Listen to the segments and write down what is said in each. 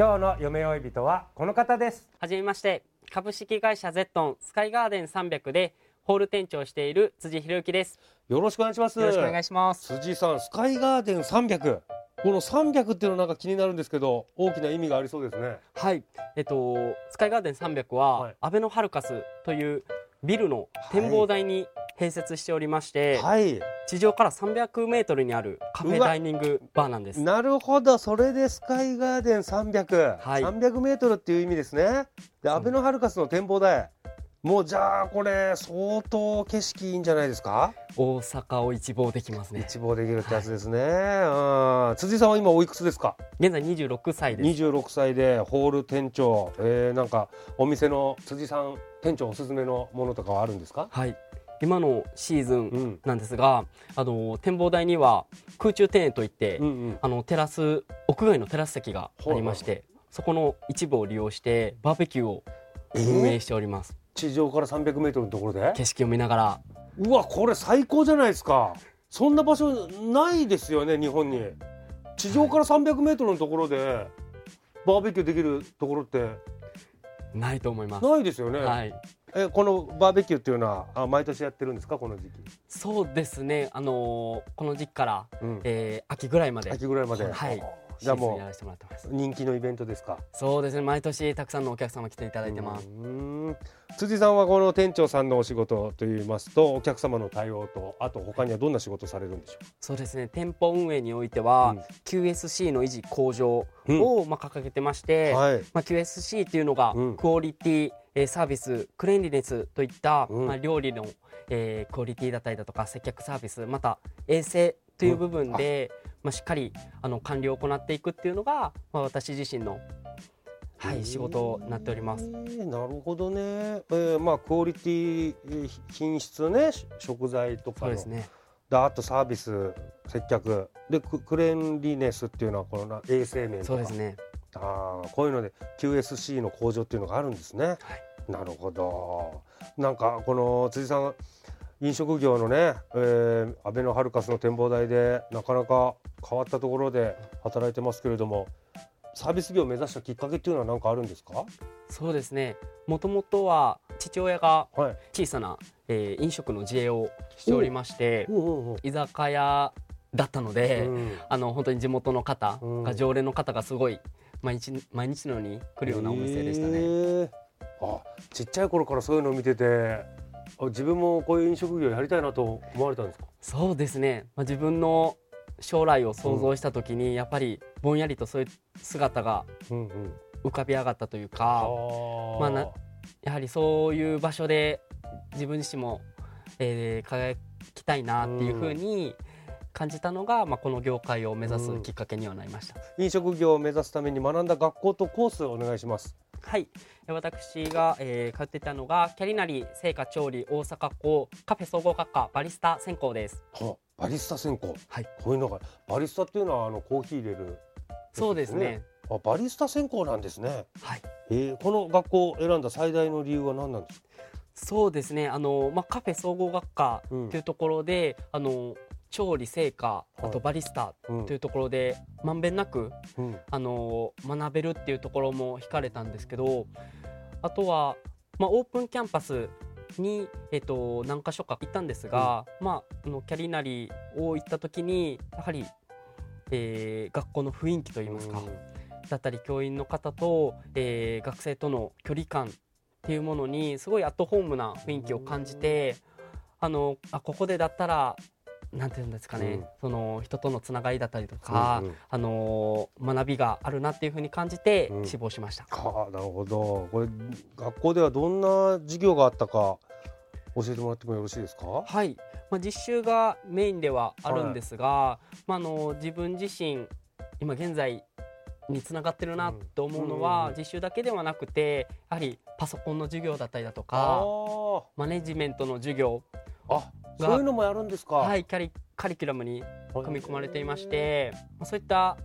今日の夢追い人はこの方です。はじめまして。株式会社ゼットンスカイガーデン300でホール店長をしている辻博之です。よろしくお願いします。よろしくお願いします。辻さんスカイガーデン300この300っていうのなんか気になるんですけど大きな意味がありそうですね。はい。えっとスカイガーデン300は、はい。アベノハルカスというビルの展望台に併設しておりまして、はい。地上から300メートルにあるカフェダイニングバーなんです。なるほど。それでスカイガーデン300、はい。300メートルっていう意味ですね。でアベノハルカスの展望台もうじゃあこれ相当景色いいんじゃないですか？大阪を一望できますね。一望できるってやつですね、うん。辻さんは今おいくつですか？現在26歳です。26歳でホール店長、えー、なんかお店の辻さん店長おすすめのものとかはあるんですか？はい今のシーズうンん。なんですが、あの展望台には空中庭園といって、うんうん。あのテラス屋外のテラス席がありまして、そこの一部を利用してバーベキューを運営しております、地上から300メートルのところで？景色を見ながら。うわこれ最高じゃないですか。そんな場所ないですよね日本に。地上から300メートルのところでバーベキューできるところって。ないと思います。ないですよね、はいえこのバーベキューっていうのはあ毎年やってるんですか？この時期、そうですね。あのーこの時期から、うん。えー秋ぐらいまで。秋ぐらいまで。はいじゃあもう人気のイベントですか？そうですね。毎年たくさんのお客様来ていただいてます、辻さんはこの店長さんのお仕事といいますとお客様の対応とあと他にはどんな仕事されるんでしょそうですね。店舗運営においては、うん。QSC の維持向上うん。を、まあ、掲げてまして、うはい。まあ、QSC っていうのが、うん。クオリティ、えーサービスクレンリネスといった、うん。まあ、料理の、えークオリティだったりだとか接客サービスまた衛生という部分で、まあ、しっかりあの管理を行っていくっていうのが、まあ、私自身の、はい、仕事になっております。えーなるほどね、えーまあクオリティえー品質ねし食材とかの。そうですね。であとサービス接客。でククレンリネスっていうのはこのな衛生面とか。そうですね。あーこういうので QSC の向上っていうのがあるんですね、なるほど。なんかこの辻さん飲食業のね、えー、アベノハルカスの展望台でなかなか変わったところで働いてますけれどもサービス業を目指したきっかけっていうのは何かあるんですか？そうですね。もともとは父親がはい。小さな、えー飲食の自営をしておりまして居酒屋だったので、うん。あの本当に地元の方うん。が常連の方がすごい毎日毎日のように来るようなお店でしたね。へー。あちっちゃい頃からそういうのを見ててあ自分もこういう飲食業やりたいなと思われたんですか？そうですね、まあ、自分の将来を想像した時に、やっぱりぼんやりとそういう姿が浮かび上がったというあかー。まあなやはりそういう場所で自分自身も、えー輝きたいなっていうふうに感じたのが、まあ、この業界を目指すきっかけにはなりました。飲食業を目指すために学んだ学校とコースをお願いしますはい、え私が、えー通っていたのがキャリナリ製菓調理大阪校カフェ総合学科バリスタ専攻です。はバリスタ専攻。はい、こういうのがバリスタっていうのはあのコーヒー入れるそうですね。あバリスタ専攻なんですね。はい、えー、この学校を選んだ最大の理由は何なんですか？そうですね。あのまあカフェ総合学科うんというところで、あの調理製菓あとはいバリスタうんというところでまんべんなくうん。あの学べるっていうところも惹かれたんですけど、あとはまあオープンキャンパスに、えっと何箇所か行ったんですが、まあ、あのキャリナリを行った時にやはり、えー学校の雰囲気といいますか、だったり教員の方と、えー学生との距離感っていうものにすごいアットホームな雰囲気を感じてあのあここでだったらなんていうんですかね、うん。その人とのつながりだったりとか、うんうん。あの学びがあるなっていうふうに感じてうん。志望しました。はあなるほど。これ学校ではどんな授業があったか教えてもらってもよろしいですか？はい、まあ、実習がメインではあるんですが、まあ、あの自分自身今現在につながってるなと思うのは、うん実習だけではなくてやはりパソコンの授業だったりだとあかー。マネジメントの授業。あそういうのもやるんですか？はいキャリカリキュラムに組み込まれていまして、まあそういった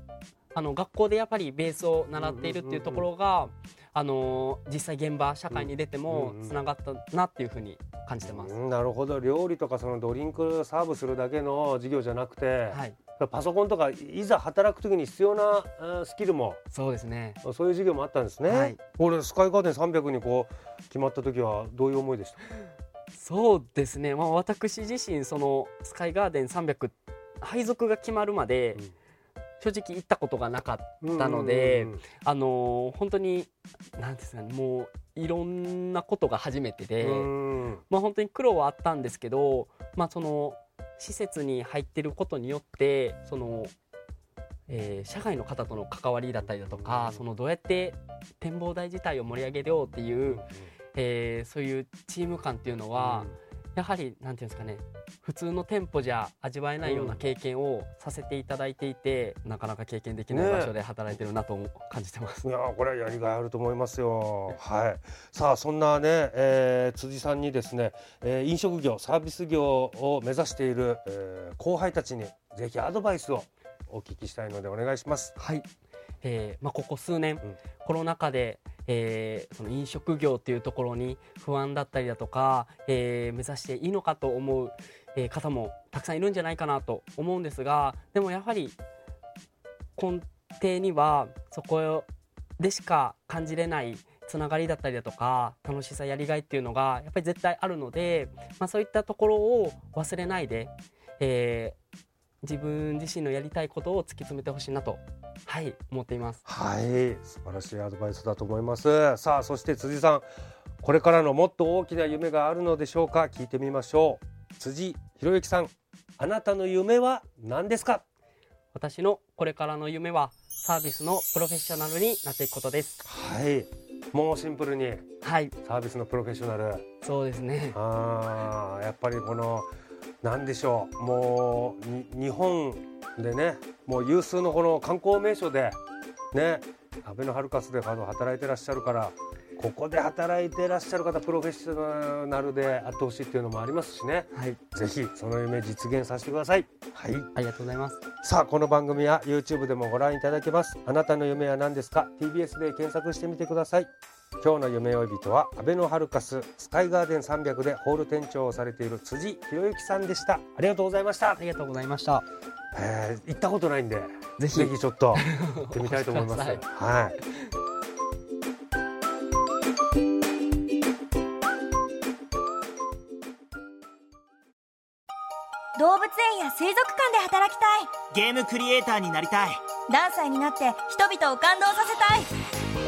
あの学校でやっぱりベースを習っているっていうところが、あの実際現場社会に出てもうんうんつながったなっていうふうに感じてます。うんなるほど。料理とかそのドリンクサーブするだけの授業じゃなくて、はい、パソコンとかいざ働く時に必要なスキルもそうですね。そういう授業もあったんですね、はい。これスカイガーデン300にこう決まった時はどういう思いでした？そうですね、まあ、私自身そのスカイガーデン300配属が決まるまで、うん。正直行ったことがなかったので、あのー本当になんですかねもういろんなことが初めてで、うんまあ、本当に苦労はあったんですけど、まあ、その施設に入ってることによってその、えー社外の方との関わりだったりだとか、そのどうやって展望台自体を盛り上げようっていう、えーそういうチーム感っていうのは、やはりなんていうんですかね普通の店舗じゃ味わえないような経験をさせていただいていて、なかなか経験できないね場所で働いてるなと感じてます。いやーこれはやりがいあると思いますよ。はい。さあそんなね、えー辻さんにですね、えー飲食業サービス業を目指している、えー後輩たちにぜひアドバイスをお聞きしたいのでお願いします。はい、えーまあ、ここ数年、うんコロナ禍で、えーその飲食業っていうところに不安だったりだとか、えー目指していいのかと思う、え方もたくさんいるんじゃないかなと思うんですがでもやはり根底にはそこでしか感じれないつながりだったりだとか楽しさやりがいっていうのがやっぱり絶対あるので、まあ、そういったところを忘れないで、えー自分自身のやりたいことを突き詰めてほしいなと、はい、思っています。はい、素晴らしいアドバイスだと思います。さあそして辻さん、これからのもっと大きな夢があるのでしょうか？聞いてみましょう。辻博之さん、あなたの夢は何ですか？私のこれからの夢はサービスのプロフェッショナルになっていくことです。はい。もうシンプルにはい、サービスのプロフェッショナル。そうですね。あーやっぱりこのなんでしょう。もうに日本でねもう有数のこの観光名所でねアベノハルカスで働いてらっしゃるからここで働いてらっしゃる方プロフェッショナルであってほしいっていうのもありますしね。はい、ぜひその夢実現させてください。はい。ありがとうございます。さあこの番組は YouTube でもご覧いただけます。あなたの夢は何ですか？TBS で検索してみてください今日の夢追い人はアベノハルカススカイガーデン300でホール店長をされている辻博之さんでした。ありがとうございました。あ、りがとうございました。えー行ったことないんでぜひ。ぜひちょっと行ってみたいと思います。はい。動物園や水族館で働きたい。ゲームクリエイターになりたい。何歳になって人々を感動させたい